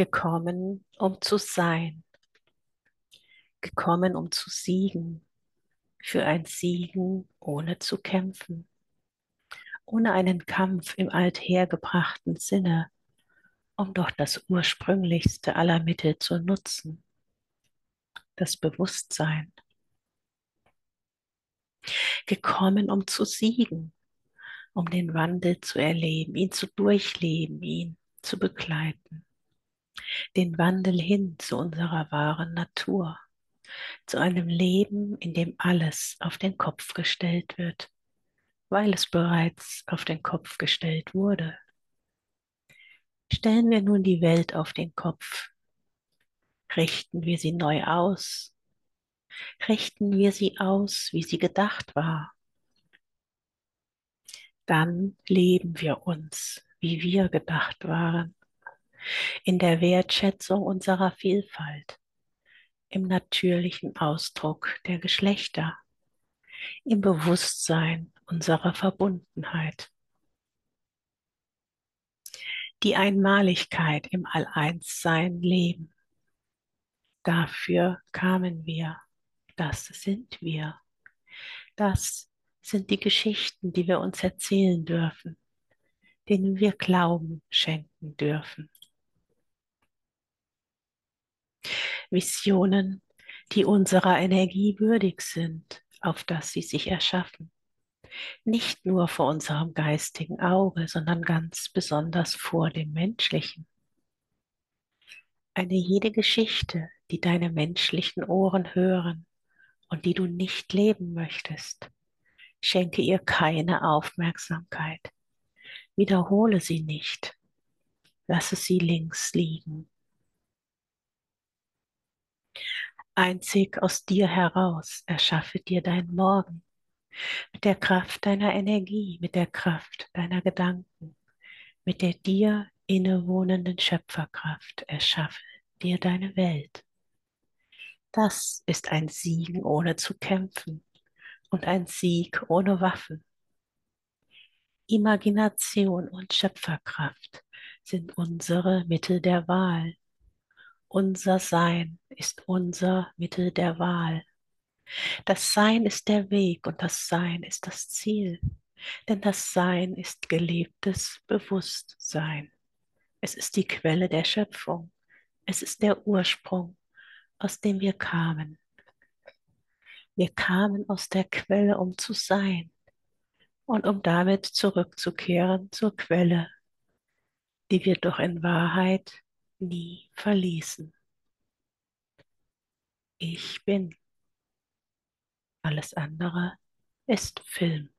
gekommen, um zu sein, gekommen, um zu siegen, für ein Siegen ohne zu kämpfen, ohne einen Kampf im althergebrachten Sinne, um doch das ursprünglichste aller Mittel zu nutzen, das Bewusstsein. Gekommen, um zu siegen, um den Wandel zu erleben, ihn zu durchleben, ihn zu begleiten. Den Wandel hin zu unserer wahren Natur, zu einem Leben, in dem alles auf den Kopf gestellt wird, weil es bereits auf den Kopf gestellt wurde. Stellen wir nun die Welt auf den Kopf, richten wir sie neu aus, richten wir sie aus, wie sie gedacht war. Dann leben wir uns, wie wir gedacht waren, in der Wertschätzung unserer Vielfalt, im natürlichen Ausdruck der Geschlechter, im Bewusstsein unserer Verbundenheit. Die Einmaligkeit im All-Eins-Sein leben. Dafür kamen wir. Das sind wir. Das sind die Geschichten, die wir uns erzählen dürfen, denen wir Glauben schenken dürfen. Visionen, die unserer Energie würdig sind, auf dass sie sich erschaffen. Nicht nur vor unserem geistigen Auge, sondern ganz besonders vor dem menschlichen. Eine jede Geschichte, die deine menschlichen Ohren hören und die du nicht leben möchtest, schenke ihr keine Aufmerksamkeit. Wiederhole sie nicht. Lasse sie links liegen. Einzig aus dir heraus erschaffe dir dein Morgen mit der Kraft deiner Energie, mit der Kraft deiner Gedanken, mit der dir innewohnenden Schöpferkraft erschaffe dir deine Welt. Das ist ein Siegen ohne zu kämpfen und ein Sieg ohne Waffen. Imagination und Schöpferkraft sind unsere Mittel der Wahl. Unser Sein ist unser Mittel der Wahl. Das Sein ist der Weg und das Sein ist das Ziel, denn das Sein ist gelebtes Bewusstsein. Es ist die Quelle der Schöpfung. Es ist der Ursprung, aus dem wir kamen. Wir kamen aus der Quelle, um zu sein und um damit zurückzukehren zur Quelle, die wir doch in Wahrheit nie verließen. Ich bin. Alles andere ist Film.